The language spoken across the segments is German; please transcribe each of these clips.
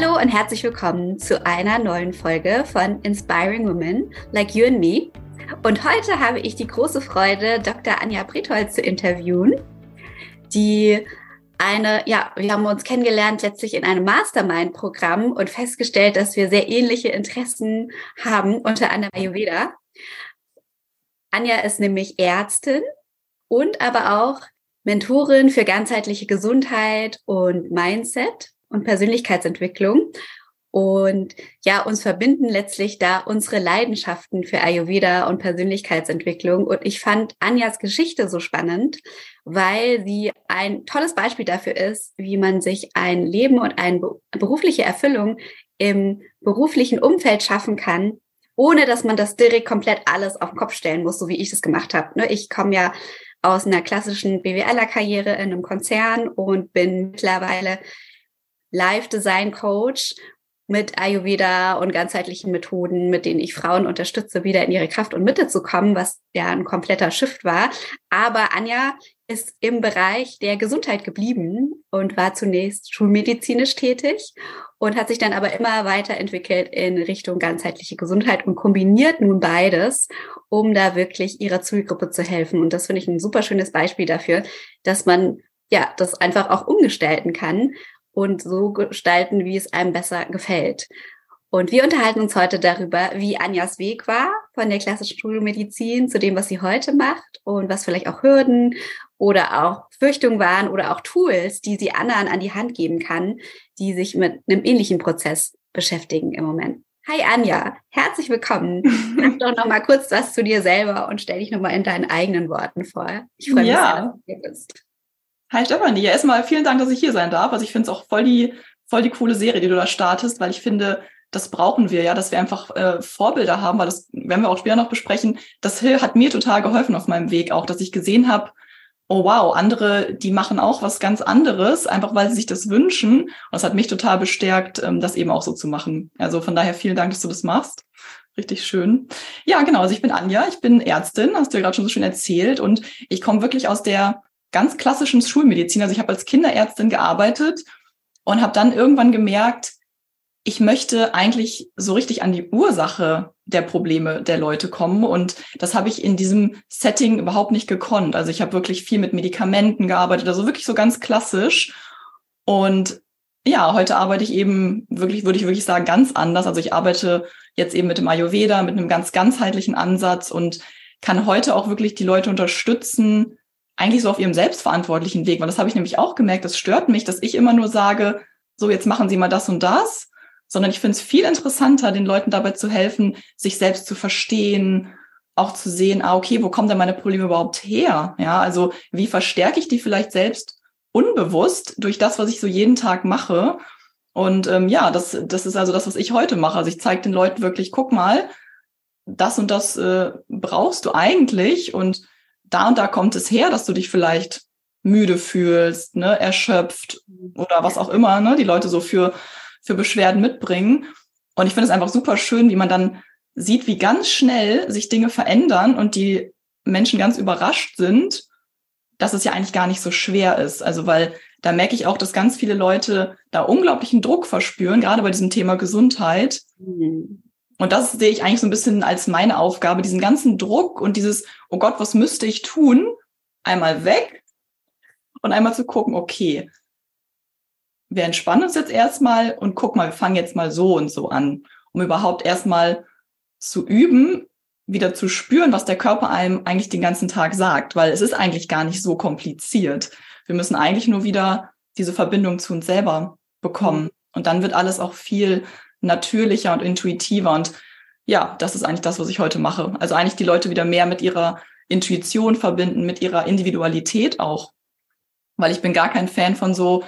Hallo und herzlich willkommen zu einer neuen Folge von Inspiring Women Like You and Me. Und heute habe ich die große Freude, Dr. Anja Bretholz zu interviewen, die eine, ja, wir haben uns kennengelernt letztlich in einem Mastermind-Programm und festgestellt, dass wir sehr ähnliche Interessen haben, unter anderem Ayurveda. Anja ist nämlich Ärztin und aber auch Mentorin für ganzheitliche Gesundheit und Mindset und Persönlichkeitsentwicklung. Und ja, uns verbinden letztlich da unsere Leidenschaften für Ayurveda und Persönlichkeitsentwicklung. Und ich fand Anjas Geschichte so spannend, weil sie ein tolles Beispiel dafür ist, wie man sich ein Leben und eine berufliche Erfüllung im beruflichen Umfeld schaffen kann, ohne dass man das direkt komplett alles auf den Kopf stellen muss, so wie ich das gemacht habe. Ne, ich komme ja aus einer klassischen BWLer-Karriere in einem Konzern und bin mittlerweile Live Design Coach mit Ayurveda und ganzheitlichen Methoden, mit denen ich Frauen unterstütze, wieder in ihre Kraft und Mitte zu kommen, was ja ein kompletter Shift war. Aber Anja ist im Bereich der Gesundheit geblieben und war zunächst schulmedizinisch tätig und hat sich dann aber immer weiterentwickelt in Richtung ganzheitliche Gesundheit und kombiniert nun beides, um da wirklich ihrer Zielgruppe zu helfen. Und das finde ich ein super schönes Beispiel dafür, dass man ja das einfach auch umgestalten kann und so gestalten, wie es einem besser gefällt. Und wir unterhalten uns heute darüber, wie Anjas Weg war von der klassischen Schulmedizin zu dem, was sie heute macht und was vielleicht auch Hürden oder auch Fürchtungen waren oder auch Tools, die sie anderen an die Hand geben kann, die sich mit einem ähnlichen Prozess beschäftigen im Moment. Hi Anja, herzlich willkommen. Sag doch noch mal kurz was zu dir selber und stell dich noch mal in deinen eigenen Worten vor. Ich freue mich ja. sehr, dass du hier bist. Hi Stefanie, ja erstmal vielen Dank, dass ich hier sein darf. Also ich finde es auch voll die, voll die coole Serie, die du da startest, weil ich finde, das brauchen wir ja, dass wir einfach äh, Vorbilder haben, weil das werden wir auch später noch besprechen. Das hat mir total geholfen auf meinem Weg auch, dass ich gesehen habe, oh wow, andere, die machen auch was ganz anderes, einfach weil sie sich das wünschen. Und das hat mich total bestärkt, ähm, das eben auch so zu machen. Also von daher vielen Dank, dass du das machst. Richtig schön. Ja, genau. Also ich bin Anja, ich bin Ärztin, hast du ja gerade schon so schön erzählt. Und ich komme wirklich aus der ganz klassischen Schulmedizin. Also ich habe als Kinderärztin gearbeitet und habe dann irgendwann gemerkt, ich möchte eigentlich so richtig an die Ursache der Probleme der Leute kommen. Und das habe ich in diesem Setting überhaupt nicht gekonnt. Also ich habe wirklich viel mit Medikamenten gearbeitet, also wirklich so ganz klassisch. Und ja, heute arbeite ich eben wirklich, würde ich wirklich sagen, ganz anders. Also ich arbeite jetzt eben mit dem Ayurveda, mit einem ganz ganzheitlichen Ansatz und kann heute auch wirklich die Leute unterstützen, eigentlich so auf ihrem selbstverantwortlichen Weg, weil das habe ich nämlich auch gemerkt, das stört mich, dass ich immer nur sage, so jetzt machen Sie mal das und das, sondern ich finde es viel interessanter, den Leuten dabei zu helfen, sich selbst zu verstehen, auch zu sehen, ah, okay, wo kommen denn meine Probleme überhaupt her? Ja, also wie verstärke ich die vielleicht selbst unbewusst durch das, was ich so jeden Tag mache? Und ähm, ja, das, das ist also das, was ich heute mache. Also ich zeige den Leuten wirklich, guck mal, das und das äh, brauchst du eigentlich und da und da kommt es her, dass du dich vielleicht müde fühlst, ne, erschöpft oder was auch immer, ne, die Leute so für, für Beschwerden mitbringen. Und ich finde es einfach super schön, wie man dann sieht, wie ganz schnell sich Dinge verändern und die Menschen ganz überrascht sind, dass es ja eigentlich gar nicht so schwer ist. Also weil da merke ich auch, dass ganz viele Leute da unglaublichen Druck verspüren, gerade bei diesem Thema Gesundheit. Mhm. Und das sehe ich eigentlich so ein bisschen als meine Aufgabe, diesen ganzen Druck und dieses, oh Gott, was müsste ich tun? Einmal weg und einmal zu gucken, okay, wir entspannen uns jetzt erstmal und guck mal, wir fangen jetzt mal so und so an. um überhaupt erstmal zu üben, wieder zu spüren, was der Körper einem eigentlich den ganzen Tag sagt, weil es ist eigentlich gar nicht so kompliziert. Wir müssen eigentlich nur wieder diese Verbindung zu uns selber bekommen. Mhm. Und dann wird alles auch viel natürlicher und intuitiver. Und ja, das ist eigentlich das, was ich heute mache. Also eigentlich die Leute wieder mehr mit ihrer Intuition verbinden, mit ihrer Individualität auch. Weil ich bin gar kein Fan von so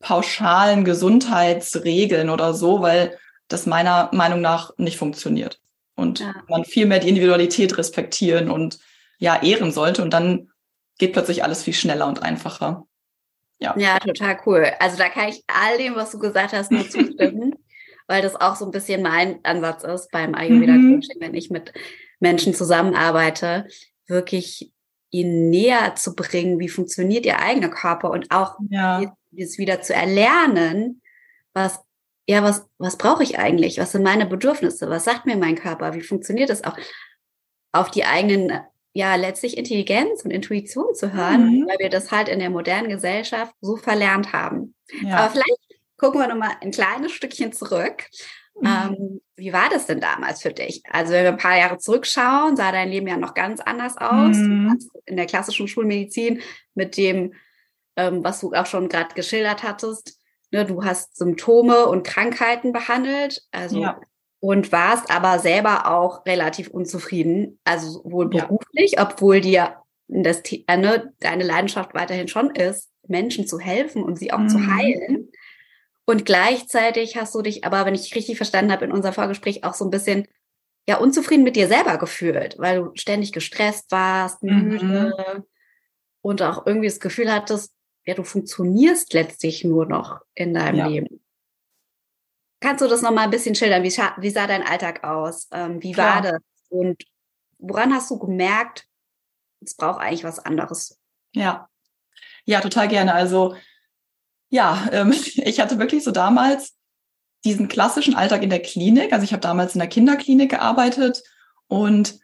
pauschalen Gesundheitsregeln oder so, weil das meiner Meinung nach nicht funktioniert. Und ja. man viel mehr die Individualität respektieren und ja, ehren sollte. Und dann geht plötzlich alles viel schneller und einfacher. Ja. ja, total cool. Also da kann ich all dem, was du gesagt hast, nur zustimmen, weil das auch so ein bisschen mein Ansatz ist beim Ayurveda-Coaching, mhm. wenn ich mit Menschen zusammenarbeite, wirklich ihnen näher zu bringen, wie funktioniert ihr eigener Körper und auch ja. das wieder zu erlernen, was ja, was, was brauche ich eigentlich? Was sind meine Bedürfnisse? Was sagt mir mein Körper? Wie funktioniert das auch? Auf die eigenen, ja, letztlich Intelligenz und Intuition zu hören, mhm. weil wir das halt in der modernen Gesellschaft so verlernt haben. Ja. Aber vielleicht gucken wir nochmal ein kleines Stückchen zurück. Mhm. Ähm, wie war das denn damals für dich? Also wenn wir ein paar Jahre zurückschauen, sah dein Leben ja noch ganz anders aus. Mhm. in der klassischen Schulmedizin mit dem, ähm, was du auch schon gerade geschildert hattest, Ne, du hast Symptome und Krankheiten behandelt, also ja. und warst aber selber auch relativ unzufrieden, also wohl beruflich, ja. obwohl dir das, äh, ne, deine Leidenschaft weiterhin schon ist, Menschen zu helfen und sie auch mhm. zu heilen. Und gleichzeitig hast du dich aber, wenn ich richtig verstanden habe, in unser Vorgespräch auch so ein bisschen ja unzufrieden mit dir selber gefühlt, weil du ständig gestresst warst, müde mhm. und auch irgendwie das Gefühl hattest, ja, du funktionierst letztlich nur noch in deinem ja. Leben. Kannst du das nochmal ein bisschen schildern? Wie, wie sah dein Alltag aus? Ähm, wie Klar. war das? Und woran hast du gemerkt, es braucht eigentlich was anderes? Ja, ja, total gerne. Also ja, ähm, ich hatte wirklich so damals diesen klassischen Alltag in der Klinik. Also ich habe damals in der Kinderklinik gearbeitet und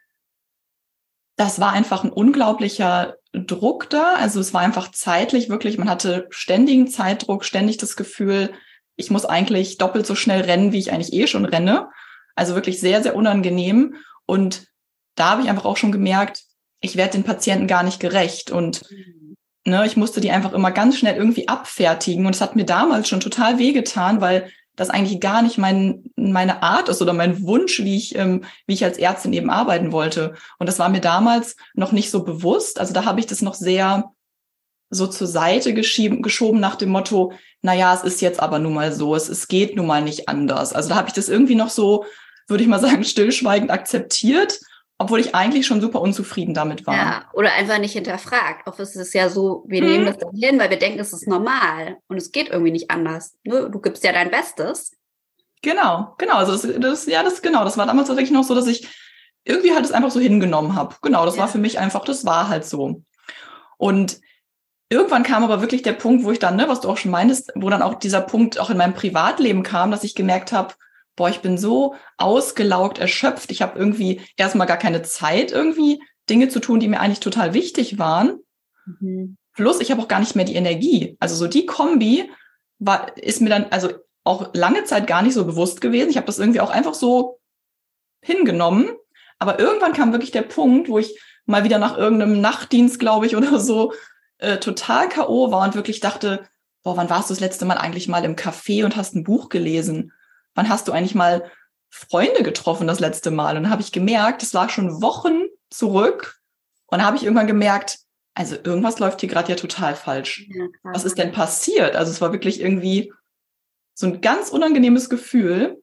das war einfach ein unglaublicher Druck da. Also es war einfach zeitlich wirklich, man hatte ständigen Zeitdruck, ständig das Gefühl, ich muss eigentlich doppelt so schnell rennen, wie ich eigentlich eh schon renne. Also wirklich sehr, sehr unangenehm. Und da habe ich einfach auch schon gemerkt, ich werde den Patienten gar nicht gerecht. Und mhm. Ne, ich musste die einfach immer ganz schnell irgendwie abfertigen. Und es hat mir damals schon total wehgetan, weil das eigentlich gar nicht mein, meine Art ist oder mein Wunsch, wie ich, ähm, wie ich als Ärztin eben arbeiten wollte. Und das war mir damals noch nicht so bewusst. Also da habe ich das noch sehr so zur Seite geschoben nach dem Motto, na ja, es ist jetzt aber nun mal so, es, es geht nun mal nicht anders. Also da habe ich das irgendwie noch so, würde ich mal sagen, stillschweigend akzeptiert obwohl ich eigentlich schon super unzufrieden damit war. Ja, oder einfach nicht hinterfragt. Oft ist es ja so, wir hm. nehmen das dann hin, weil wir denken, es ist normal und es geht irgendwie nicht anders. Ne? Du gibst ja dein Bestes. Genau, genau. Also das, das, ja, das genau. Das war damals wirklich noch so, dass ich irgendwie halt es einfach so hingenommen habe. Genau, das ja. war für mich einfach, das war halt so. Und irgendwann kam aber wirklich der Punkt, wo ich dann, ne, was du auch schon meintest, wo dann auch dieser Punkt auch in meinem Privatleben kam, dass ich gemerkt habe, boah, ich bin so ausgelaugt, erschöpft. Ich habe irgendwie erstmal gar keine Zeit, irgendwie Dinge zu tun, die mir eigentlich total wichtig waren. Mhm. Plus, ich habe auch gar nicht mehr die Energie. Also so die Kombi war, ist mir dann also auch lange Zeit gar nicht so bewusst gewesen. Ich habe das irgendwie auch einfach so hingenommen. Aber irgendwann kam wirklich der Punkt, wo ich mal wieder nach irgendeinem Nachtdienst, glaube ich, oder so, äh, total K.O. war und wirklich dachte, boah, wann warst du das letzte Mal eigentlich mal im Café und hast ein Buch gelesen? Wann hast du eigentlich mal Freunde getroffen das letzte Mal? Und dann habe ich gemerkt, es war schon Wochen zurück. Und dann habe ich irgendwann gemerkt, also irgendwas läuft hier gerade ja total falsch. Ja, Was ist denn passiert? Also es war wirklich irgendwie so ein ganz unangenehmes Gefühl.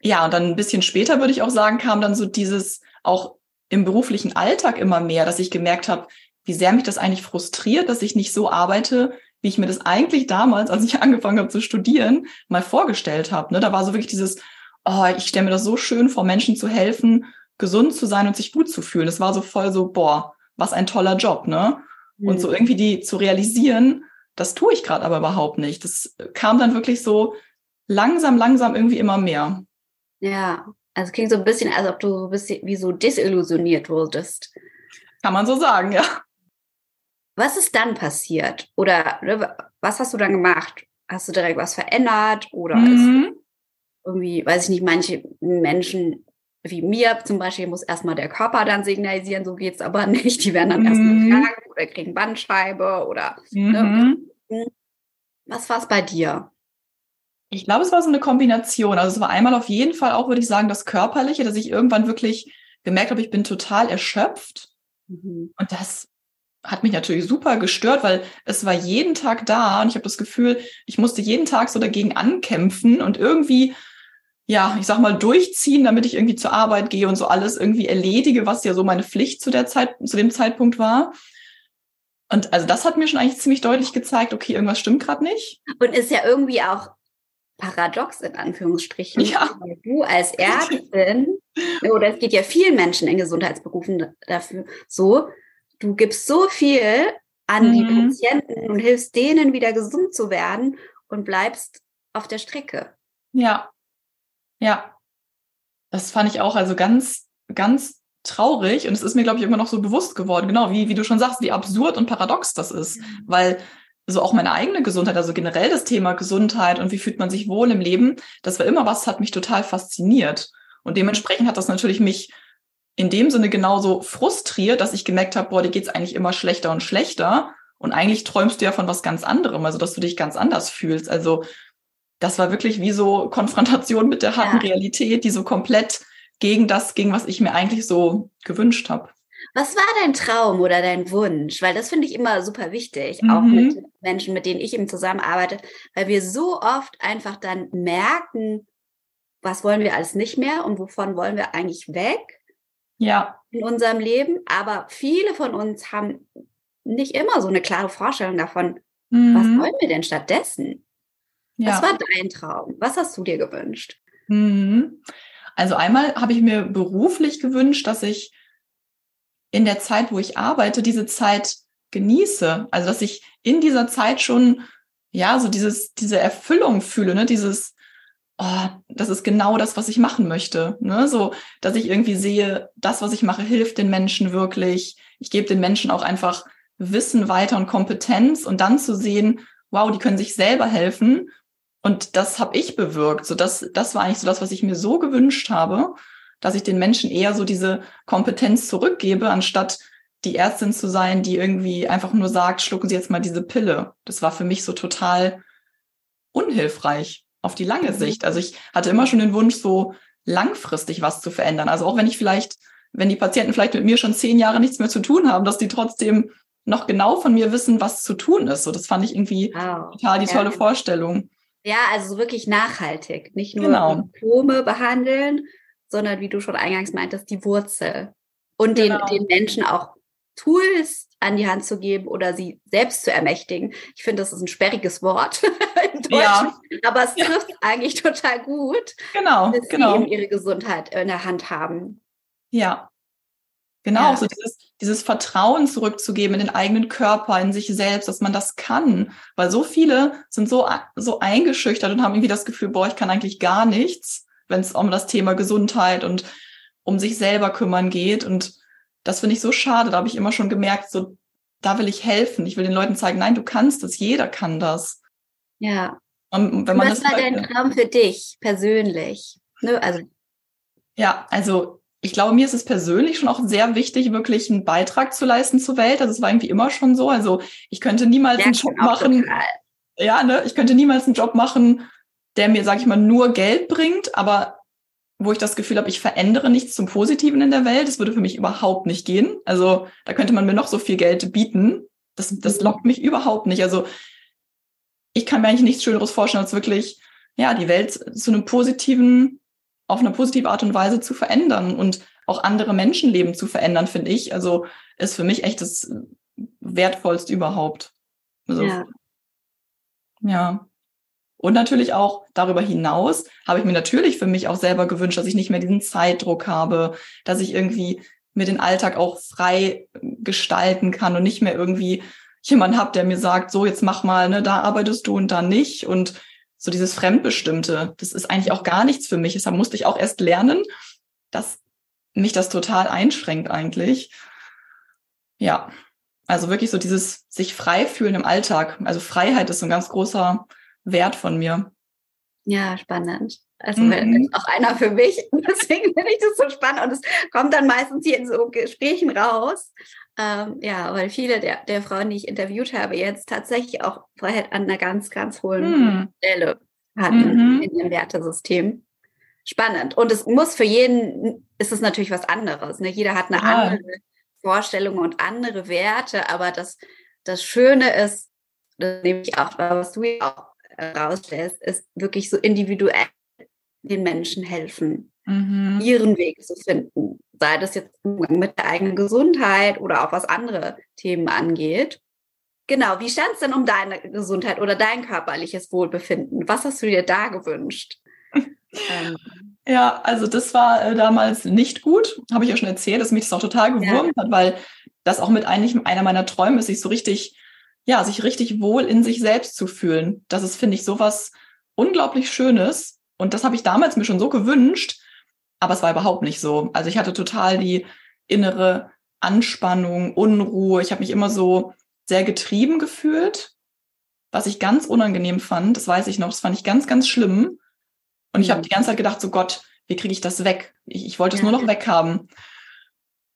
Ja, und dann ein bisschen später würde ich auch sagen, kam dann so dieses auch im beruflichen Alltag immer mehr, dass ich gemerkt habe, wie sehr mich das eigentlich frustriert, dass ich nicht so arbeite, wie ich mir das eigentlich damals, als ich angefangen habe zu studieren, mal vorgestellt habe. Ne? Da war so wirklich dieses, oh, ich stelle mir das so schön vor, Menschen zu helfen, gesund zu sein und sich gut zu fühlen. Das war so voll so, boah, was ein toller Job, ne? Mhm. Und so mhm. irgendwie die zu realisieren, das tue ich gerade aber überhaupt nicht. Das kam dann wirklich so langsam, langsam irgendwie immer mehr. Ja, also klingt so ein bisschen, als ob du so ein bisschen wie so desillusioniert wurdest. Kann man so sagen, ja. Was ist dann passiert? Oder ne, was hast du dann gemacht? Hast du direkt was verändert? Oder mhm. irgendwie, weiß ich nicht, manche Menschen wie mir zum Beispiel muss erstmal der Körper dann signalisieren, so geht es aber nicht. Die werden dann mhm. erstmal krank oder kriegen Bandscheibe oder ne? mhm. ne? was war es bei dir? Ich glaube, es war so eine Kombination. Also es war einmal auf jeden Fall auch, würde ich sagen, das Körperliche, dass ich irgendwann wirklich gemerkt habe, ich bin total erschöpft. Mhm. Und das hat mich natürlich super gestört, weil es war jeden Tag da und ich habe das Gefühl, ich musste jeden Tag so dagegen ankämpfen und irgendwie, ja, ich sag mal, durchziehen, damit ich irgendwie zur Arbeit gehe und so alles irgendwie erledige, was ja so meine Pflicht zu der Zeit, zu dem Zeitpunkt war. Und also das hat mir schon eigentlich ziemlich deutlich gezeigt, okay, irgendwas stimmt gerade nicht. Und ist ja irgendwie auch paradox in Anführungsstrichen, ja. weil du als Ärztin, oder es geht ja vielen Menschen in Gesundheitsberufen dafür so, du gibst so viel an mhm. die Patienten und hilfst denen wieder gesund zu werden und bleibst auf der Strecke. Ja, ja. Das fand ich auch also ganz, ganz traurig und es ist mir, glaube ich, immer noch so bewusst geworden, genau, wie, wie du schon sagst, wie absurd und paradox das ist, mhm. weil so auch meine eigene Gesundheit, also generell das Thema Gesundheit und wie fühlt man sich wohl im Leben, das war immer was, hat mich total fasziniert. Und dementsprechend hat das natürlich mich in dem Sinne genauso frustriert, dass ich gemerkt habe, boah, dir geht's eigentlich immer schlechter und schlechter. Und eigentlich träumst du ja von was ganz anderem, also dass du dich ganz anders fühlst. Also das war wirklich wie so Konfrontation mit der harten ja. Realität, die so komplett gegen das ging, was ich mir eigentlich so gewünscht habe. Was war dein Traum oder dein Wunsch? Weil das finde ich immer super wichtig, mhm. auch mit Menschen, mit denen ich eben zusammenarbeite, weil wir so oft einfach dann merken, was wollen wir alles nicht mehr und wovon wollen wir eigentlich weg ja. in unserem Leben. Aber viele von uns haben nicht immer so eine klare Vorstellung davon, mhm. was wollen wir denn stattdessen? Ja. Was war dein Traum? Was hast du dir gewünscht? Mhm. Also einmal habe ich mir beruflich gewünscht, dass ich in der Zeit, wo ich arbeite, diese Zeit genieße. Also dass ich in dieser Zeit schon ja so dieses diese Erfüllung fühle, ne, dieses oh, das ist genau das, was ich machen möchte, ne, so dass ich irgendwie sehe, das, was ich mache, hilft den Menschen wirklich. Ich gebe den Menschen auch einfach Wissen weiter und Kompetenz und dann zu sehen, wow, die können sich selber helfen und das habe ich bewirkt. So das das war eigentlich so das, was ich mir so gewünscht habe dass ich den Menschen eher so diese Kompetenz zurückgebe, anstatt die Ärztin zu sein, die irgendwie einfach nur sagt, schlucken Sie jetzt mal diese Pille. Das war für mich so total unhilfreich auf die lange mhm. Sicht. Also ich hatte immer schon den Wunsch, so langfristig was zu verändern. Also auch wenn ich vielleicht, wenn die Patienten vielleicht mit mir schon zehn Jahre nichts mehr zu tun haben, dass die trotzdem noch genau von mir wissen, was zu tun ist. So, das fand ich irgendwie wow. total die tolle ja. Vorstellung. Ja, also wirklich nachhaltig. Nicht nur genau. Symptome behandeln, sondern wie du schon eingangs meintest, die Wurzel. Und genau. den, den Menschen auch Tools an die Hand zu geben oder sie selbst zu ermächtigen. Ich finde, das ist ein sperriges Wort im Deutschen, ja. aber es trifft ja. eigentlich total gut. Genau, dass genau. sie eben ihre Gesundheit in der Hand haben. Ja. Genau, ja. so dieses, dieses Vertrauen zurückzugeben in den eigenen Körper, in sich selbst, dass man das kann. Weil so viele sind so, so eingeschüchtert und haben irgendwie das Gefühl, boah, ich kann eigentlich gar nichts wenn es um das Thema Gesundheit und um sich selber kümmern geht. Und das finde ich so schade. Da habe ich immer schon gemerkt, so, da will ich helfen. Ich will den Leuten zeigen, nein, du kannst das, jeder kann das. Ja. Und wenn man Was das war dein Traum für dich persönlich? Ne? Also ja, also ich glaube, mir ist es persönlich schon auch sehr wichtig, wirklich einen Beitrag zu leisten zur Welt. Also es war irgendwie immer schon so. Also ich könnte niemals ja, einen Job machen. Total. Ja, ne, ich könnte niemals einen Job machen, der mir, sage ich mal, nur Geld bringt, aber wo ich das Gefühl habe, ich verändere nichts zum Positiven in der Welt. Das würde für mich überhaupt nicht gehen. Also da könnte man mir noch so viel Geld bieten. Das, das mhm. lockt mich überhaupt nicht. Also ich kann mir eigentlich nichts Schöneres vorstellen, als wirklich, ja, die Welt zu einem positiven, auf eine positive Art und Weise zu verändern und auch andere Menschenleben zu verändern, finde ich. Also ist für mich echt das Wertvollste überhaupt. Also, ja. ja. Und natürlich auch darüber hinaus habe ich mir natürlich für mich auch selber gewünscht, dass ich nicht mehr diesen Zeitdruck habe, dass ich irgendwie mir den Alltag auch frei gestalten kann und nicht mehr irgendwie jemand habe, der mir sagt, so jetzt mach mal, ne, da arbeitest du und da nicht und so dieses Fremdbestimmte, das ist eigentlich auch gar nichts für mich. Deshalb musste ich auch erst lernen, dass mich das total einschränkt eigentlich. Ja, also wirklich so dieses sich frei fühlen im Alltag. Also Freiheit ist so ein ganz großer Wert von mir. Ja, spannend. Also mhm. auch einer für mich. Deswegen finde ich das so spannend. Und es kommt dann meistens hier in so Gesprächen raus. Ähm, ja, weil viele der, der Frauen, die ich interviewt habe, jetzt tatsächlich auch Freiheit an einer ganz, ganz hohen mhm. Stelle hatten mhm. in ihrem Wertesystem. Spannend. Und es muss für jeden, ist es natürlich was anderes. Ne? Jeder hat eine ja. andere Vorstellung und andere Werte, aber das, das Schöne ist, das nehme ich auch, was du ja auch rausstellst, ist wirklich so individuell den Menschen helfen, mhm. ihren Weg zu finden. Sei das jetzt mit der eigenen Gesundheit oder auch was andere Themen angeht. Genau, wie stand es denn um deine Gesundheit oder dein körperliches Wohlbefinden? Was hast du dir da gewünscht? ähm. Ja, also das war äh, damals nicht gut, habe ich ja schon erzählt, dass mich das auch total gewurmt ja. hat, weil das auch mit eigentlich einer meiner Träume ist, sich so richtig, ja, sich richtig wohl in sich selbst zu fühlen. Das ist, finde ich, sowas unglaublich Schönes. Und das habe ich damals mir schon so gewünscht, aber es war überhaupt nicht so. Also ich hatte total die innere Anspannung, Unruhe. Ich habe mich immer so sehr getrieben gefühlt, was ich ganz unangenehm fand. Das weiß ich noch. Das fand ich ganz, ganz schlimm. Und ich habe die ganze Zeit gedacht, so Gott, wie kriege ich das weg? Ich, ich wollte es ja. nur noch weghaben.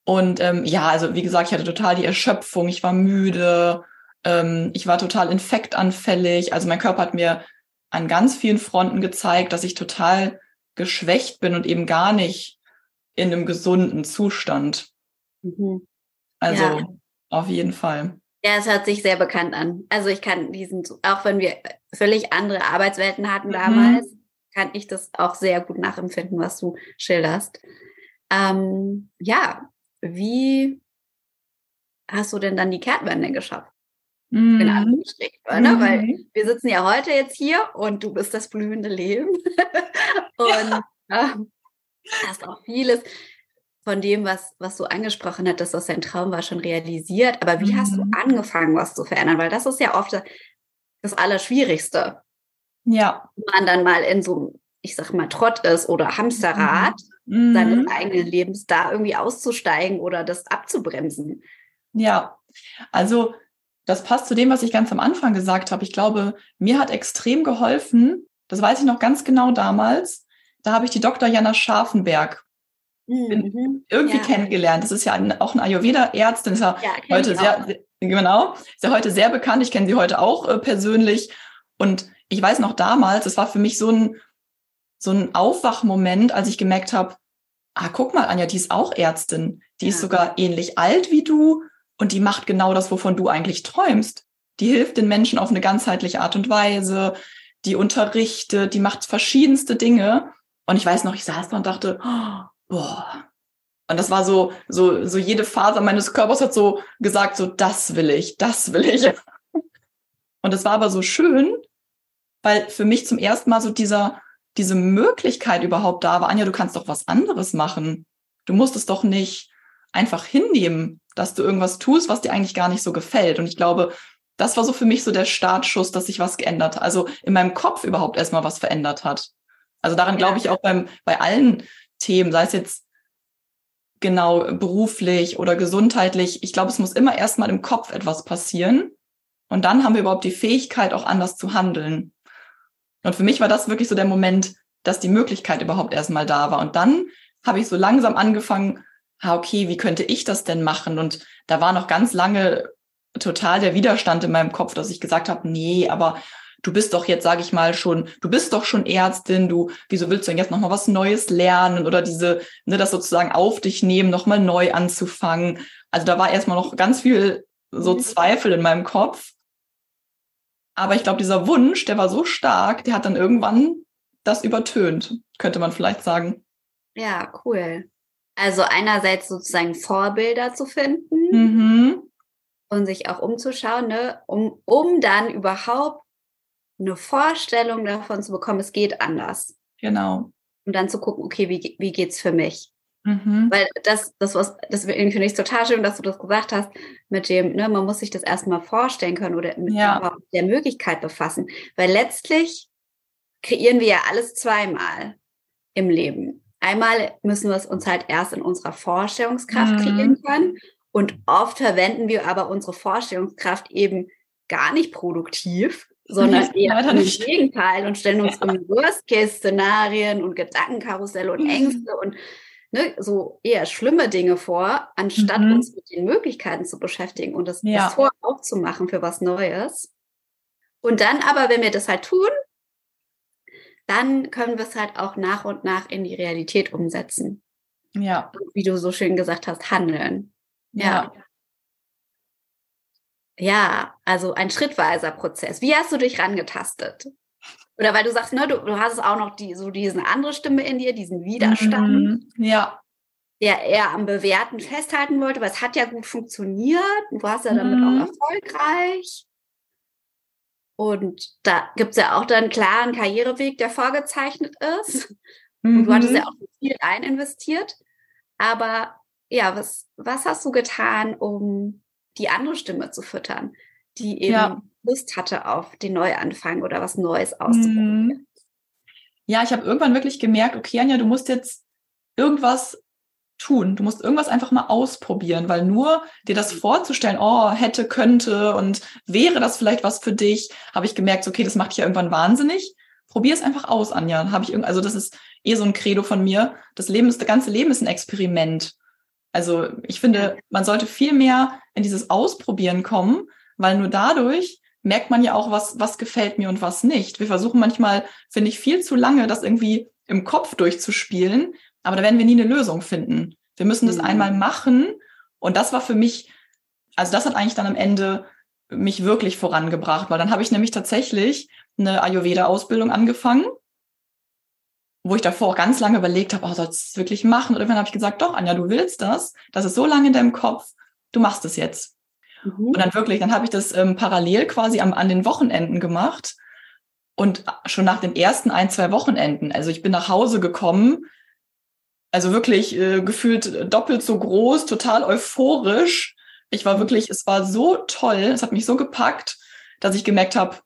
Und ähm, ja, also wie gesagt, ich hatte total die Erschöpfung. Ich war müde. Ähm, ich war total infektanfällig. Also mein Körper hat mir an ganz vielen Fronten gezeigt, dass ich total geschwächt bin und eben gar nicht in einem gesunden Zustand. Mhm. Also ja. auf jeden Fall. Ja, es hört sich sehr bekannt an. Also ich kann diesen, auch wenn wir völlig andere Arbeitswelten hatten mhm. damals, kann ich das auch sehr gut nachempfinden, was du schilderst. Ähm, ja, wie hast du denn dann die Kehrtwende geschafft? Mhm. In Anführungsstrichen, ne? Weil mhm. wir sitzen ja heute jetzt hier und du bist das blühende Leben. und ja. äh, hast auch vieles von dem, was, was du angesprochen hattest, dass dein Traum war, schon realisiert. Aber wie mhm. hast du mhm. angefangen, was zu verändern? Weil das ist ja oft das Allerschwierigste. Ja. Wenn man dann mal in so, ich sag mal, Trott ist oder Hamsterrad mhm. seines mhm. eigenen Lebens, da irgendwie auszusteigen oder das abzubremsen. Ja, also das passt zu dem, was ich ganz am Anfang gesagt habe. Ich glaube, mir hat extrem geholfen, das weiß ich noch ganz genau damals, da habe ich die Dr. Jana Scharfenberg mhm. irgendwie ja. kennengelernt. Das ist ja ein, auch eine Ayurveda-Ärztin, ist ja, ja heute sehr, sehr, genau, ist ja heute sehr bekannt. Ich kenne sie heute auch äh, persönlich. Und ich weiß noch damals, es war für mich so ein, so ein Aufwachmoment, als ich gemerkt habe, ah, guck mal, Anja, die ist auch Ärztin. Die ja. ist sogar ähnlich alt wie du und die macht genau das, wovon du eigentlich träumst. Die hilft den Menschen auf eine ganzheitliche Art und Weise, die unterrichtet, die macht verschiedenste Dinge. Und ich weiß noch, ich saß da und dachte, oh, boah. Und das war so, so, so jede Faser meines Körpers hat so gesagt, so, das will ich, das will ich. Und es war aber so schön, weil für mich zum ersten Mal so dieser, diese Möglichkeit überhaupt da war. Anja, du kannst doch was anderes machen. Du musst es doch nicht einfach hinnehmen, dass du irgendwas tust, was dir eigentlich gar nicht so gefällt. Und ich glaube, das war so für mich so der Startschuss, dass sich was geändert hat. Also in meinem Kopf überhaupt erstmal was verändert hat. Also daran glaube ich auch beim, bei allen Themen, sei es jetzt genau beruflich oder gesundheitlich. Ich glaube, es muss immer erstmal im Kopf etwas passieren. Und dann haben wir überhaupt die Fähigkeit, auch anders zu handeln. Und für mich war das wirklich so der Moment, dass die Möglichkeit überhaupt erstmal da war. Und dann habe ich so langsam angefangen, okay, wie könnte ich das denn machen? Und da war noch ganz lange total der Widerstand in meinem Kopf, dass ich gesagt habe, nee, aber du bist doch jetzt, sage ich mal, schon, du bist doch schon Ärztin, du, wieso willst du denn jetzt nochmal was Neues lernen oder diese, ne, das sozusagen auf dich nehmen, nochmal neu anzufangen. Also da war erstmal noch ganz viel so mhm. Zweifel in meinem Kopf. Aber ich glaube, dieser Wunsch, der war so stark, der hat dann irgendwann das übertönt, könnte man vielleicht sagen. Ja, cool. Also einerseits sozusagen Vorbilder zu finden mhm. und sich auch umzuschauen, ne, um, um dann überhaupt eine Vorstellung davon zu bekommen, es geht anders. Genau. Und dann zu gucken, okay, wie, wie geht's für mich? Mhm. Weil das, das was, das finde ich total schön, dass du das gesagt hast, mit dem, ne, man muss sich das erstmal vorstellen können oder mit ja. der Möglichkeit befassen. Weil letztlich kreieren wir ja alles zweimal im Leben. Einmal müssen wir es uns halt erst in unserer Vorstellungskraft mhm. kreieren können. Und oft verwenden wir aber unsere Vorstellungskraft eben gar nicht produktiv, sondern eher im Gegenteil und stellen uns ja. um Worst-Case-Szenarien und Gedankenkarusselle und mhm. Ängste und ne, so eher schlimme Dinge vor, anstatt mhm. uns mit den Möglichkeiten zu beschäftigen und das, ja. das Tor aufzumachen für was Neues. Und dann aber, wenn wir das halt tun, dann können wir es halt auch nach und nach in die Realität umsetzen. Ja. wie du so schön gesagt hast, handeln. Ja. ja. Also ein schrittweiser Prozess. Wie hast du dich rangetastet? Oder weil du sagst, ne, du, du hast auch noch die, so diese andere Stimme in dir, diesen Widerstand. Mhm, ja. Der eher am Bewerten festhalten wollte, weil es hat ja gut funktioniert. Und du hast ja damit mhm. auch erfolgreich. Und da gibt es ja auch dann einen klaren Karriereweg, der vorgezeichnet ist. Mhm. Und du hattest ja mhm. auch viel ein investiert. Aber ja, was, was hast du getan, um die andere Stimme zu füttern, die eben ja. Lust hatte auf den Neuanfang oder was Neues auszuprobieren. Mhm. Ja, ich habe irgendwann wirklich gemerkt, okay, Anja, du musst jetzt irgendwas tun. Du musst irgendwas einfach mal ausprobieren, weil nur dir das vorzustellen, oh, hätte, könnte und wäre das vielleicht was für dich, habe ich gemerkt, okay, das macht dich ja irgendwann wahnsinnig. Probier es einfach aus, Anja. Habe ich irgend, also das ist eh so ein Credo von mir. Das Leben ist, das ganze Leben ist ein Experiment. Also ich finde, man sollte viel mehr in dieses Ausprobieren kommen, weil nur dadurch merkt man ja auch, was, was gefällt mir und was nicht. Wir versuchen manchmal, finde ich, viel zu lange, das irgendwie im Kopf durchzuspielen, aber da werden wir nie eine Lösung finden. Wir müssen das mhm. einmal machen und das war für mich, also das hat eigentlich dann am Ende mich wirklich vorangebracht, weil dann habe ich nämlich tatsächlich eine Ayurveda-Ausbildung angefangen wo ich davor auch ganz lange überlegt habe, oh, sollst du es wirklich machen? Und irgendwann habe ich gesagt, doch, Anja, du willst das. Das ist so lange in deinem Kopf. Du machst es jetzt. Mhm. Und dann wirklich, dann habe ich das ähm, parallel quasi am, an den Wochenenden gemacht. Und schon nach den ersten ein, zwei Wochenenden, also ich bin nach Hause gekommen, also wirklich äh, gefühlt doppelt so groß, total euphorisch. Ich war wirklich, es war so toll, es hat mich so gepackt, dass ich gemerkt habe,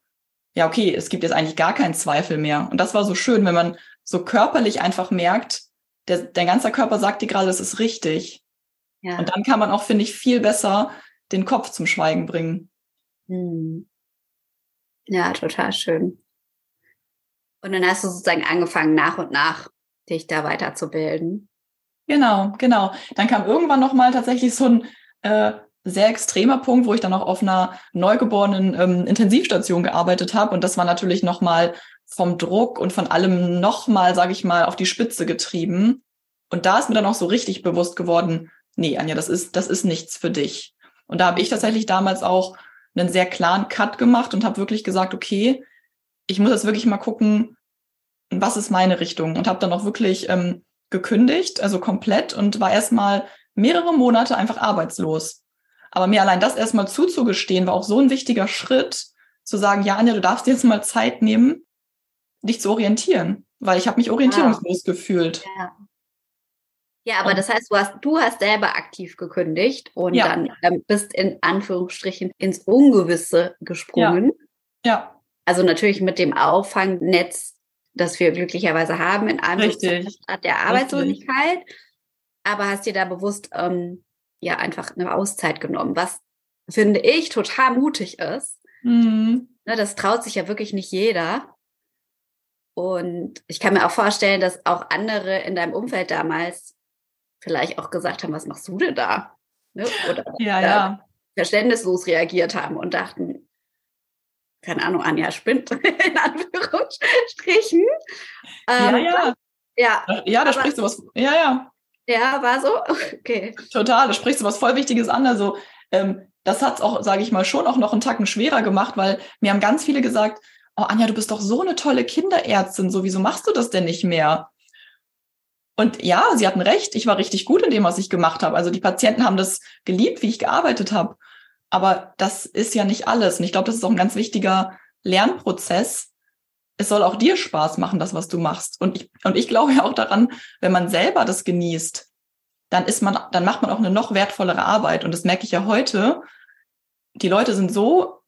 ja, okay, es gibt jetzt eigentlich gar keinen Zweifel mehr. Und das war so schön, wenn man so körperlich einfach merkt, der, dein ganzer Körper sagt dir gerade, das ist richtig. Ja. Und dann kann man auch, finde ich, viel besser den Kopf zum Schweigen bringen. Hm. Ja, total schön. Und dann hast du sozusagen angefangen, nach und nach dich da weiterzubilden. Genau, genau. Dann kam irgendwann nochmal tatsächlich so ein äh, sehr extremer Punkt, wo ich dann auch auf einer neugeborenen ähm, Intensivstation gearbeitet habe. Und das war natürlich nochmal vom Druck und von allem nochmal, sage ich mal, auf die Spitze getrieben. Und da ist mir dann auch so richtig bewusst geworden, nee, Anja, das ist, das ist nichts für dich. Und da habe ich tatsächlich damals auch einen sehr klaren Cut gemacht und habe wirklich gesagt, okay, ich muss jetzt wirklich mal gucken, was ist meine Richtung und habe dann auch wirklich ähm, gekündigt, also komplett und war erstmal mehrere Monate einfach arbeitslos. Aber mir allein das erstmal zuzugestehen, war auch so ein wichtiger Schritt, zu sagen, ja, Anja, du darfst dir jetzt mal Zeit nehmen, dich zu orientieren, weil ich habe mich orientierungslos wow. gefühlt. Ja. Ja, aber und, das heißt, du hast, du hast selber aktiv gekündigt und ja. dann ähm, bist in Anführungsstrichen ins Ungewisse gesprungen. Ja. ja. Also natürlich mit dem Auffangnetz, das wir glücklicherweise haben in einem Stadt der Arbeitslosigkeit. Richtig. Aber hast dir da bewusst ähm, ja einfach eine Auszeit genommen, was finde ich total mutig ist. Mhm. Ne, das traut sich ja wirklich nicht jeder. Und ich kann mir auch vorstellen, dass auch andere in deinem Umfeld damals vielleicht auch gesagt haben, was machst du denn da? Ne? Oder ja, ja. verständnislos reagiert haben und dachten, keine Ahnung, Anja spinnt, in Anführungsstrichen. Ähm, ja, ja. Ja, ja da sprichst du was. Ja, ja. Ja, war so? Okay. Total, da sprichst du was voll Wichtiges an. Also, ähm, das hat es auch, sage ich mal, schon auch noch einen Tacken schwerer gemacht, weil mir haben ganz viele gesagt, oh Anja, du bist doch so eine tolle Kinderärztin, so wieso machst du das denn nicht mehr? Und ja, sie hatten recht, ich war richtig gut in dem, was ich gemacht habe. Also die Patienten haben das geliebt, wie ich gearbeitet habe. Aber das ist ja nicht alles. Und ich glaube, das ist auch ein ganz wichtiger Lernprozess. Es soll auch dir Spaß machen, das, was du machst. Und ich, und ich glaube ja auch daran, wenn man selber das genießt, dann ist man, dann macht man auch eine noch wertvollere Arbeit. Und das merke ich ja heute. Die Leute sind so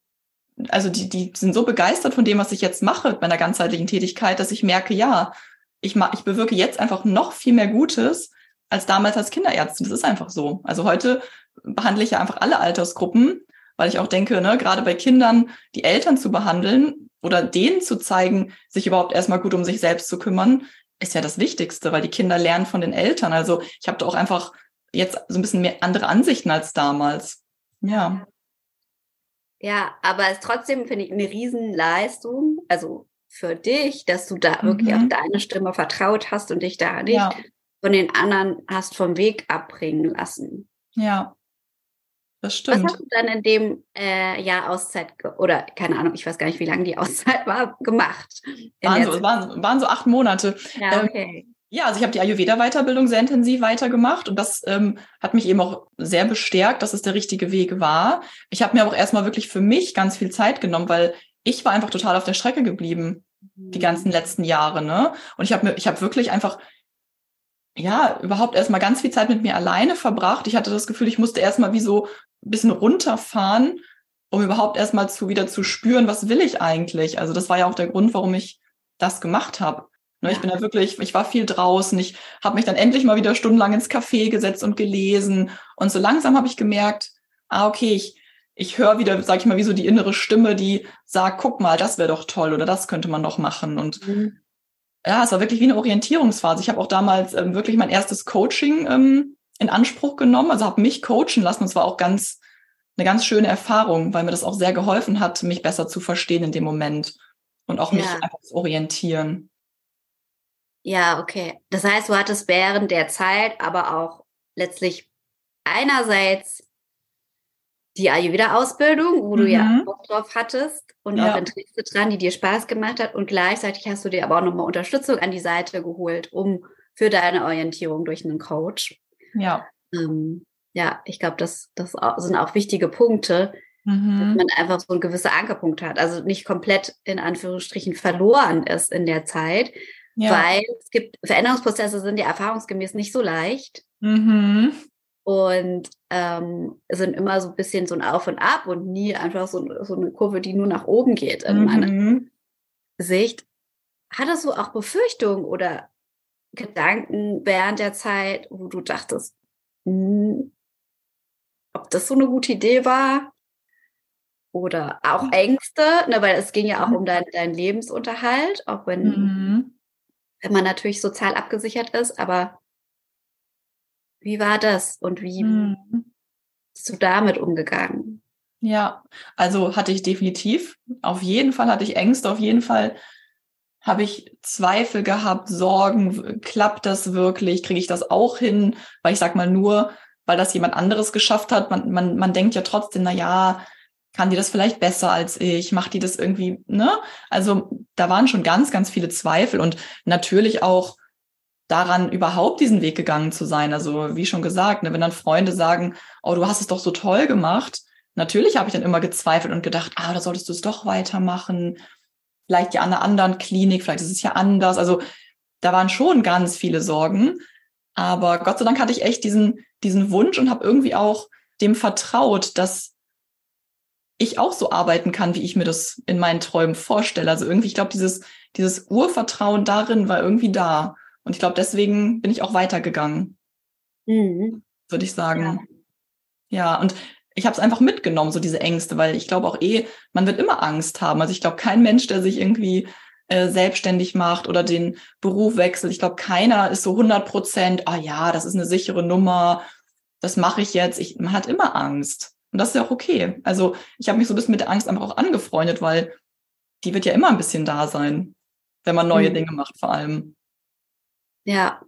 also die, die sind so begeistert von dem, was ich jetzt mache bei einer ganzheitlichen Tätigkeit, dass ich merke, ja, ich, ich bewirke jetzt einfach noch viel mehr Gutes als damals als Kinderärztin. Das ist einfach so. Also heute behandle ich ja einfach alle Altersgruppen weil ich auch denke, ne, gerade bei Kindern die Eltern zu behandeln oder denen zu zeigen, sich überhaupt erstmal gut um sich selbst zu kümmern, ist ja das Wichtigste, weil die Kinder lernen von den Eltern. Also ich habe da auch einfach jetzt so ein bisschen mehr andere Ansichten als damals. Ja. Ja, aber es ist trotzdem, finde ich, eine Riesenleistung, also für dich, dass du da mhm. wirklich auf deine Stimme vertraut hast und dich da nicht ja. Von den anderen hast vom Weg abbringen lassen. Ja, das stimmt. Was hast du dann in dem äh, Jahr Auszeit oder keine Ahnung, ich weiß gar nicht, wie lange die Auszeit war, gemacht? Waren so, waren, waren so acht Monate. Ja, ähm, okay. Ähm, ja, also ich habe die Ayurveda-Weiterbildung sehr intensiv weitergemacht und das ähm, hat mich eben auch sehr bestärkt, dass es der richtige Weg war. Ich habe mir auch erstmal wirklich für mich ganz viel Zeit genommen, weil ich war einfach total auf der Strecke geblieben die ganzen letzten Jahre, ne? Und ich habe mir, ich habe wirklich einfach ja überhaupt erstmal ganz viel Zeit mit mir alleine verbracht. Ich hatte das Gefühl, ich musste erstmal wie so ein bisschen runterfahren, um überhaupt erstmal zu wieder zu spüren, was will ich eigentlich. Also das war ja auch der Grund, warum ich das gemacht habe. Ne, ich bin da wirklich, ich war viel draußen, ich habe mich dann endlich mal wieder stundenlang ins Café gesetzt und gelesen. Und so langsam habe ich gemerkt, ah, okay, ich, ich höre wieder, sag ich mal, wie so die innere Stimme, die sagt, guck mal, das wäre doch toll oder das könnte man doch machen. Und mhm. Ja, es war wirklich wie eine Orientierungsphase. Ich habe auch damals ähm, wirklich mein erstes Coaching ähm, in Anspruch genommen, also habe mich coachen lassen. Und es war auch ganz eine ganz schöne Erfahrung, weil mir das auch sehr geholfen hat, mich besser zu verstehen in dem Moment und auch mich einfach zu orientieren. Ja, okay. Das heißt, du hattest während der Zeit aber auch letztlich einerseits die Ayurveda-Ausbildung, wo mhm. du ja mhm. Bock drauf hattest und ja. auch Interesse dran, die dir Spaß gemacht hat. Und gleichzeitig hast du dir aber auch nochmal Unterstützung an die Seite geholt, um für deine Orientierung durch einen Coach. Ja. Ähm, ja, ich glaube, das, das sind auch wichtige Punkte, mhm. dass man einfach so einen gewissen Ankerpunkt hat. Also nicht komplett in Anführungsstrichen verloren ist in der Zeit, ja. Weil es gibt Veränderungsprozesse sind ja erfahrungsgemäß nicht so leicht. Mhm. Und ähm, sind immer so ein bisschen so ein Auf und Ab und nie einfach so, so eine Kurve, die nur nach oben geht in mhm. meiner Sicht. Hattest du auch Befürchtungen oder Gedanken während der Zeit, wo du dachtest, mh, hm, ob das so eine gute Idee war? Oder auch Ängste, ne, weil es ging ja auch mhm. um deinen dein Lebensunterhalt, auch wenn mhm wenn man natürlich sozial abgesichert ist, aber wie war das und wie mhm. bist du damit umgegangen? Ja, also hatte ich definitiv. Auf jeden Fall hatte ich Ängste, auf jeden Fall habe ich Zweifel gehabt, Sorgen, klappt das wirklich, kriege ich das auch hin? Weil ich sag mal nur, weil das jemand anderes geschafft hat, man, man, man denkt ja trotzdem, na ja, kann die das vielleicht besser als ich? Macht die das irgendwie, ne? Also da waren schon ganz, ganz viele Zweifel und natürlich auch daran, überhaupt diesen Weg gegangen zu sein. Also wie schon gesagt, ne, wenn dann Freunde sagen, oh, du hast es doch so toll gemacht, natürlich habe ich dann immer gezweifelt und gedacht, ah, da solltest du es doch weitermachen. Vielleicht ja an einer anderen Klinik, vielleicht ist es ja anders. Also da waren schon ganz viele Sorgen. Aber Gott sei Dank hatte ich echt diesen, diesen Wunsch und habe irgendwie auch dem vertraut, dass ich auch so arbeiten kann, wie ich mir das in meinen Träumen vorstelle. Also irgendwie, ich glaube, dieses, dieses Urvertrauen darin war irgendwie da. Und ich glaube, deswegen bin ich auch weitergegangen. Mhm. Würde ich sagen. Ja, ja und ich habe es einfach mitgenommen, so diese Ängste, weil ich glaube auch eh, man wird immer Angst haben. Also ich glaube, kein Mensch, der sich irgendwie äh, selbstständig macht oder den Beruf wechselt, ich glaube, keiner ist so 100 Prozent, ah ja, das ist eine sichere Nummer, das mache ich jetzt. Ich, man hat immer Angst. Und das ist ja auch okay. Also ich habe mich so ein bisschen mit der Angst einfach auch angefreundet, weil die wird ja immer ein bisschen da sein, wenn man neue mhm. Dinge macht, vor allem. Ja.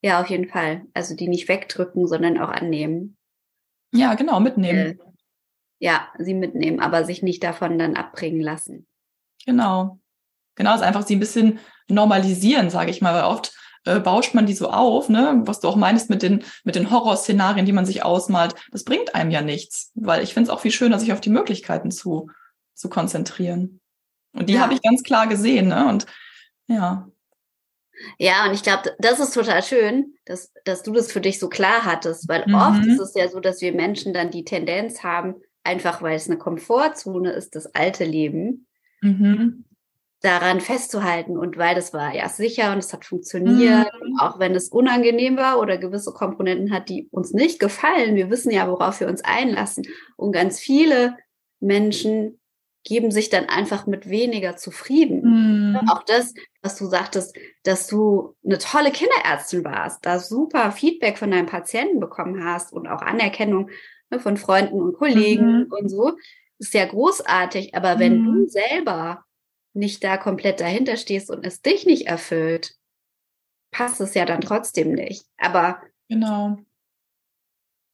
Ja, auf jeden Fall. Also die nicht wegdrücken, sondern auch annehmen. Ja, genau, mitnehmen. Äh, ja, sie mitnehmen, aber sich nicht davon dann abbringen lassen. Genau. Genau, also einfach sie ein bisschen normalisieren, sage ich mal, weil oft äh, bauscht man die so auf, ne? was du auch meinst mit den, mit den Horrorszenarien, die man sich ausmalt, das bringt einem ja nichts, weil ich finde es auch viel schöner, sich auf die Möglichkeiten zu, zu konzentrieren. Und die ja. habe ich ganz klar gesehen, ne? Und ja. Ja, und ich glaube, das ist total schön, dass, dass du das für dich so klar hattest, weil mhm. oft ist es ja so, dass wir Menschen dann die Tendenz haben, einfach weil es eine Komfortzone ist, das alte Leben, mhm daran festzuhalten und weil das war ja sicher und es hat funktioniert, mhm. auch wenn es unangenehm war oder gewisse Komponenten hat, die uns nicht gefallen. Wir wissen ja, worauf wir uns einlassen. Und ganz viele Menschen geben sich dann einfach mit weniger zufrieden. Mhm. Auch das, was du sagtest, dass du eine tolle Kinderärztin warst, da super Feedback von deinen Patienten bekommen hast und auch Anerkennung ne, von Freunden und Kollegen mhm. und so, ist ja großartig. Aber wenn du mhm. selber nicht da komplett dahinter stehst und es dich nicht erfüllt, passt es ja dann trotzdem nicht. Aber genau.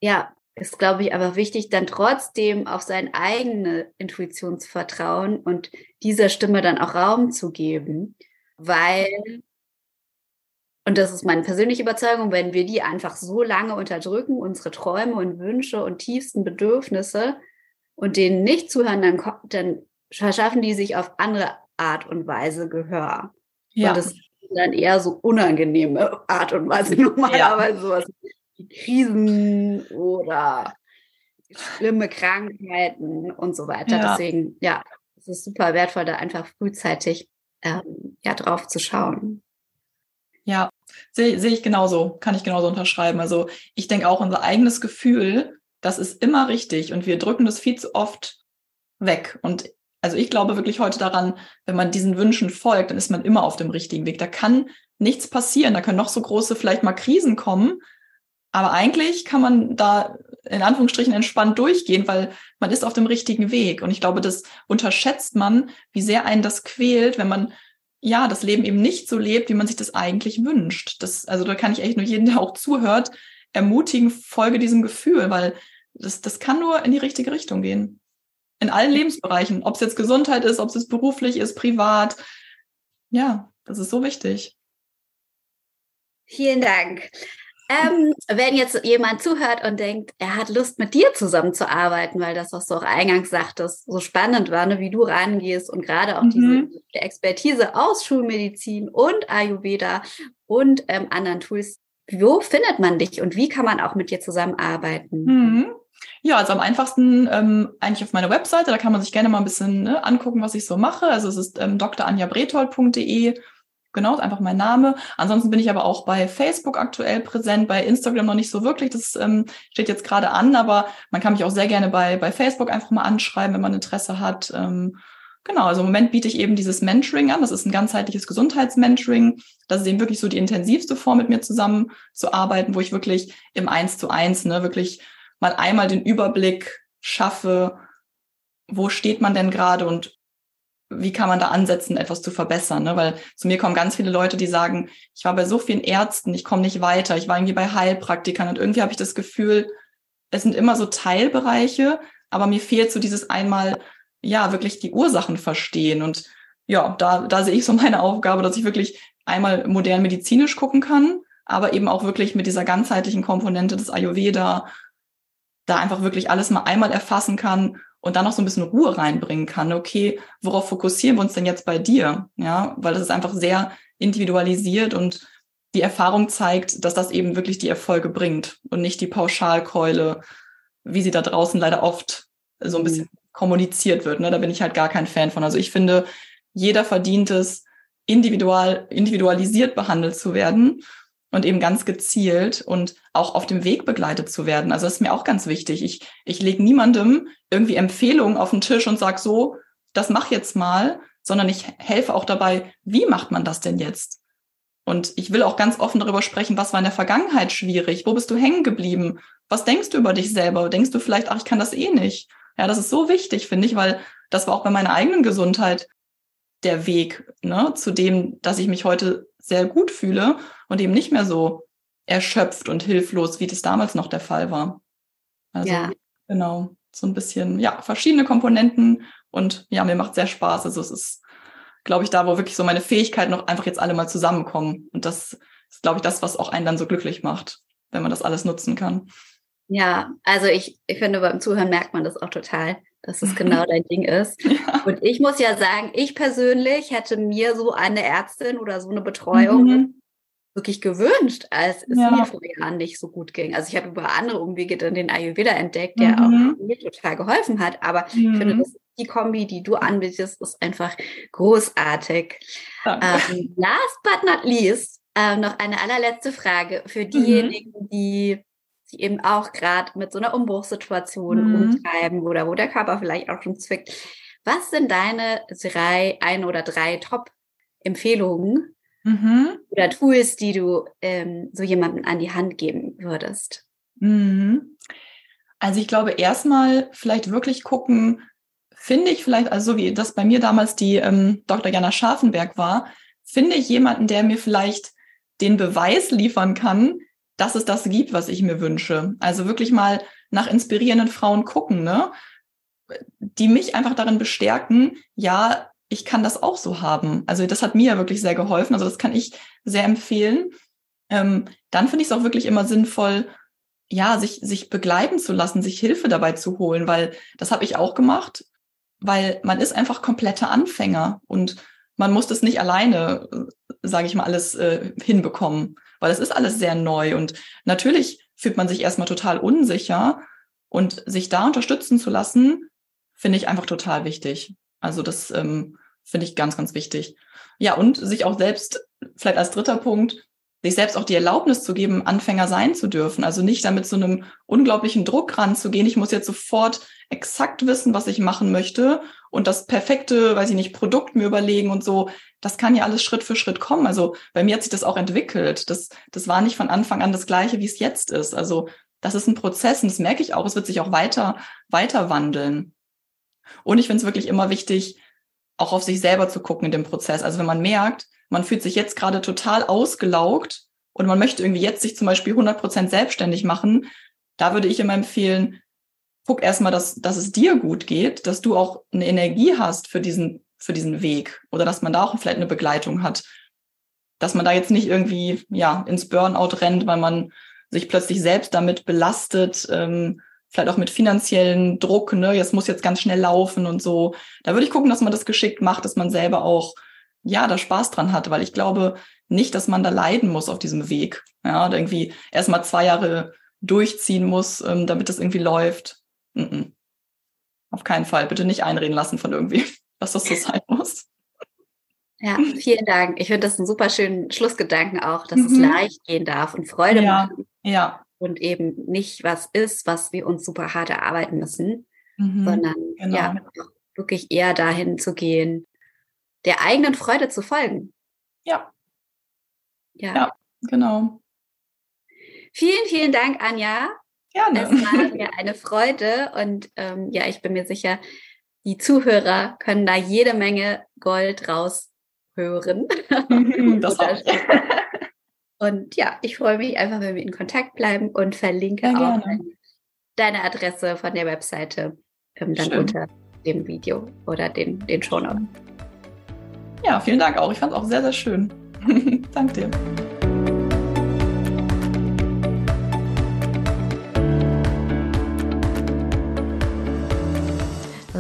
Ja, ist, glaube ich, aber wichtig, dann trotzdem auf seine eigene Intuition zu vertrauen und dieser Stimme dann auch Raum zu geben, weil, und das ist meine persönliche Überzeugung, wenn wir die einfach so lange unterdrücken, unsere Träume und Wünsche und tiefsten Bedürfnisse und denen nicht zuhören, dann, dann verschaffen die sich auf andere Art und Weise Gehör. Ja. Und das ist dann eher so unangenehme Art und Weise normalerweise ja. sowas Krisen oder schlimme Krankheiten und so weiter. Ja. Deswegen, ja, es ist super wertvoll, da einfach frühzeitig ähm, ja, drauf zu schauen. Ja, sehe seh ich genauso, kann ich genauso unterschreiben. Also ich denke auch, unser eigenes Gefühl, das ist immer richtig und wir drücken das viel zu oft weg. Und also ich glaube wirklich heute daran, wenn man diesen Wünschen folgt, dann ist man immer auf dem richtigen Weg. Da kann nichts passieren, da können noch so große vielleicht mal Krisen kommen, aber eigentlich kann man da in Anführungsstrichen entspannt durchgehen, weil man ist auf dem richtigen Weg. Und ich glaube, das unterschätzt man, wie sehr einen das quält, wenn man ja das Leben eben nicht so lebt, wie man sich das eigentlich wünscht. Das, also da kann ich echt nur jeden, der auch zuhört, ermutigen, folge diesem Gefühl, weil das, das kann nur in die richtige Richtung gehen in allen Lebensbereichen, ob es jetzt Gesundheit ist, ob es beruflich ist, privat. Ja, das ist so wichtig. Vielen Dank. Ähm, wenn jetzt jemand zuhört und denkt, er hat Lust, mit dir zusammenzuarbeiten, weil das, was du auch eingangs sagtest, so spannend war, ne, wie du rangehst und gerade auch mhm. diese Expertise aus Schulmedizin und Ayurveda und ähm, anderen Tools, wo findet man dich und wie kann man auch mit dir zusammenarbeiten? Mhm. Ja, also am einfachsten ähm, eigentlich auf meiner Webseite, da kann man sich gerne mal ein bisschen ne, angucken, was ich so mache. Also es ist ähm, dranjabretold.de, genau, einfach mein Name. Ansonsten bin ich aber auch bei Facebook aktuell präsent, bei Instagram noch nicht so wirklich, das ähm, steht jetzt gerade an, aber man kann mich auch sehr gerne bei, bei Facebook einfach mal anschreiben, wenn man Interesse hat. Ähm, Genau, also im Moment biete ich eben dieses Mentoring an. Das ist ein ganzheitliches Gesundheitsmentoring. Das ist eben wirklich so die intensivste Form, mit mir zusammen zu arbeiten, wo ich wirklich im Eins zu eins, ne, wirklich mal einmal den Überblick schaffe, wo steht man denn gerade und wie kann man da ansetzen, etwas zu verbessern? Ne? Weil zu mir kommen ganz viele Leute, die sagen, ich war bei so vielen Ärzten, ich komme nicht weiter, ich war irgendwie bei Heilpraktikern und irgendwie habe ich das Gefühl, es sind immer so Teilbereiche, aber mir fehlt so dieses einmal, ja, wirklich die Ursachen verstehen. Und ja, da, da sehe ich so meine Aufgabe, dass ich wirklich einmal modern medizinisch gucken kann, aber eben auch wirklich mit dieser ganzheitlichen Komponente des Ayurveda da einfach wirklich alles mal einmal erfassen kann und dann noch so ein bisschen Ruhe reinbringen kann. Okay, worauf fokussieren wir uns denn jetzt bei dir? Ja, weil das ist einfach sehr individualisiert und die Erfahrung zeigt, dass das eben wirklich die Erfolge bringt und nicht die Pauschalkeule, wie sie da draußen leider oft so ein bisschen mhm. kommuniziert wird. Ne? Da bin ich halt gar kein Fan von. Also ich finde, jeder verdient es, individual, individualisiert behandelt zu werden und eben ganz gezielt und auch auf dem Weg begleitet zu werden. Also das ist mir auch ganz wichtig. Ich, ich lege niemandem irgendwie Empfehlungen auf den Tisch und sage so, das mach jetzt mal, sondern ich helfe auch dabei, wie macht man das denn jetzt? Und ich will auch ganz offen darüber sprechen, was war in der Vergangenheit schwierig? Wo bist du hängen geblieben? Was denkst du über dich selber? Denkst du vielleicht, ach, ich kann das eh nicht? Ja, das ist so wichtig, finde ich, weil das war auch bei meiner eigenen Gesundheit der Weg, ne, zu dem, dass ich mich heute sehr gut fühle und eben nicht mehr so erschöpft und hilflos, wie das damals noch der Fall war. Also ja. genau, so ein bisschen, ja, verschiedene Komponenten und ja, mir macht sehr Spaß. Also es ist, glaube ich, da, wo wirklich so meine Fähigkeiten noch einfach jetzt alle mal zusammenkommen. Und das ist, glaube ich, das, was auch einen dann so glücklich macht, wenn man das alles nutzen kann. Ja, also ich, ich finde, beim Zuhören merkt man das auch total, dass es genau dein Ding ist. Ja. Und ich muss ja sagen, ich persönlich hätte mir so eine Ärztin oder so eine Betreuung mhm. Wirklich gewünscht, als es ja. mir vor Jahren nicht so gut ging. Also ich habe über andere Umwege dann den Ayurveda entdeckt, der mhm. auch mir total geholfen hat. Aber mhm. ich finde, das die Kombi, die du anbietest, ist einfach großartig. Ähm, last but not least, ähm, noch eine allerletzte Frage für mhm. diejenigen, mhm. die sich eben auch gerade mit so einer Umbruchssituation mhm. umtreiben oder wo der Körper vielleicht auch schon zwickt. Was sind deine drei, ein oder drei Top-Empfehlungen mhm. oder Tools, die du ähm, so jemandem an die Hand geben würdest? Mhm. Also ich glaube, erstmal vielleicht wirklich gucken, finde ich vielleicht, also so wie das bei mir damals die ähm, Dr. Jana Scharfenberg war, finde ich jemanden, der mir vielleicht den Beweis liefern kann, dass es das gibt, was ich mir wünsche. Also wirklich mal nach inspirierenden Frauen gucken, ne? Die mich einfach darin bestärken, ja, ich kann das auch so haben. Also das hat mir wirklich sehr geholfen. Also das kann ich sehr empfehlen. Ähm, dann finde ich es auch wirklich immer sinnvoll, ja, sich, sich begleiten zu lassen, sich Hilfe dabei zu holen, weil das habe ich auch gemacht weil man ist einfach kompletter Anfänger und man muss das nicht alleine, sage ich mal, alles äh, hinbekommen, weil es ist alles sehr neu und natürlich fühlt man sich erstmal total unsicher und sich da unterstützen zu lassen, finde ich einfach total wichtig. Also das ähm, finde ich ganz, ganz wichtig. Ja, und sich auch selbst, vielleicht als dritter Punkt, sich selbst auch die Erlaubnis zu geben, Anfänger sein zu dürfen. Also nicht damit so einem unglaublichen Druck ranzugehen. Ich muss jetzt sofort exakt wissen, was ich machen möchte und das perfekte, weiß ich nicht, Produkt mir überlegen und so. Das kann ja alles Schritt für Schritt kommen. Also bei mir hat sich das auch entwickelt. Das, das war nicht von Anfang an das Gleiche, wie es jetzt ist. Also das ist ein Prozess und das merke ich auch. Es wird sich auch weiter, weiter wandeln. Und ich finde es wirklich immer wichtig, auch auf sich selber zu gucken in dem Prozess. Also wenn man merkt, man fühlt sich jetzt gerade total ausgelaugt und man möchte irgendwie jetzt sich zum Beispiel 100 Prozent selbstständig machen, da würde ich immer empfehlen, guck erstmal, dass, dass es dir gut geht, dass du auch eine Energie hast für diesen, für diesen Weg oder dass man da auch vielleicht eine Begleitung hat. Dass man da jetzt nicht irgendwie, ja, ins Burnout rennt, weil man sich plötzlich selbst damit belastet, ähm, vielleicht auch mit finanziellen Druck, ne, jetzt muss jetzt ganz schnell laufen und so. Da würde ich gucken, dass man das geschickt macht, dass man selber auch ja, da Spaß dran hat, weil ich glaube nicht, dass man da leiden muss auf diesem Weg. Ja, irgendwie erstmal zwei Jahre durchziehen muss, ähm, damit das irgendwie läuft. Mm -mm. Auf keinen Fall. Bitte nicht einreden lassen von irgendwie, was das so sein muss. Ja, vielen Dank. Ich finde das einen super schönen Schlussgedanken auch, dass mhm. es leicht gehen darf und Freude ja, machen. Ja. Und eben nicht was ist, was wir uns super hart erarbeiten müssen, mhm. sondern genau. ja, wirklich eher dahin zu gehen, der eigenen Freude zu folgen. Ja. Ja, ja genau. Vielen, vielen Dank, Anja. Gerne. Es war mir eine Freude und ähm, ja, ich bin mir sicher, die Zuhörer können da jede Menge Gold raushören. Mhm, das auch. Und ja, ich freue mich einfach, wenn wir in Kontakt bleiben und verlinke ja, auch deine Adresse von der Webseite ähm, dann Schön. unter dem Video oder den, den Shownotes. Ja, vielen Dank auch. Ich fand es auch sehr, sehr schön. Danke dir.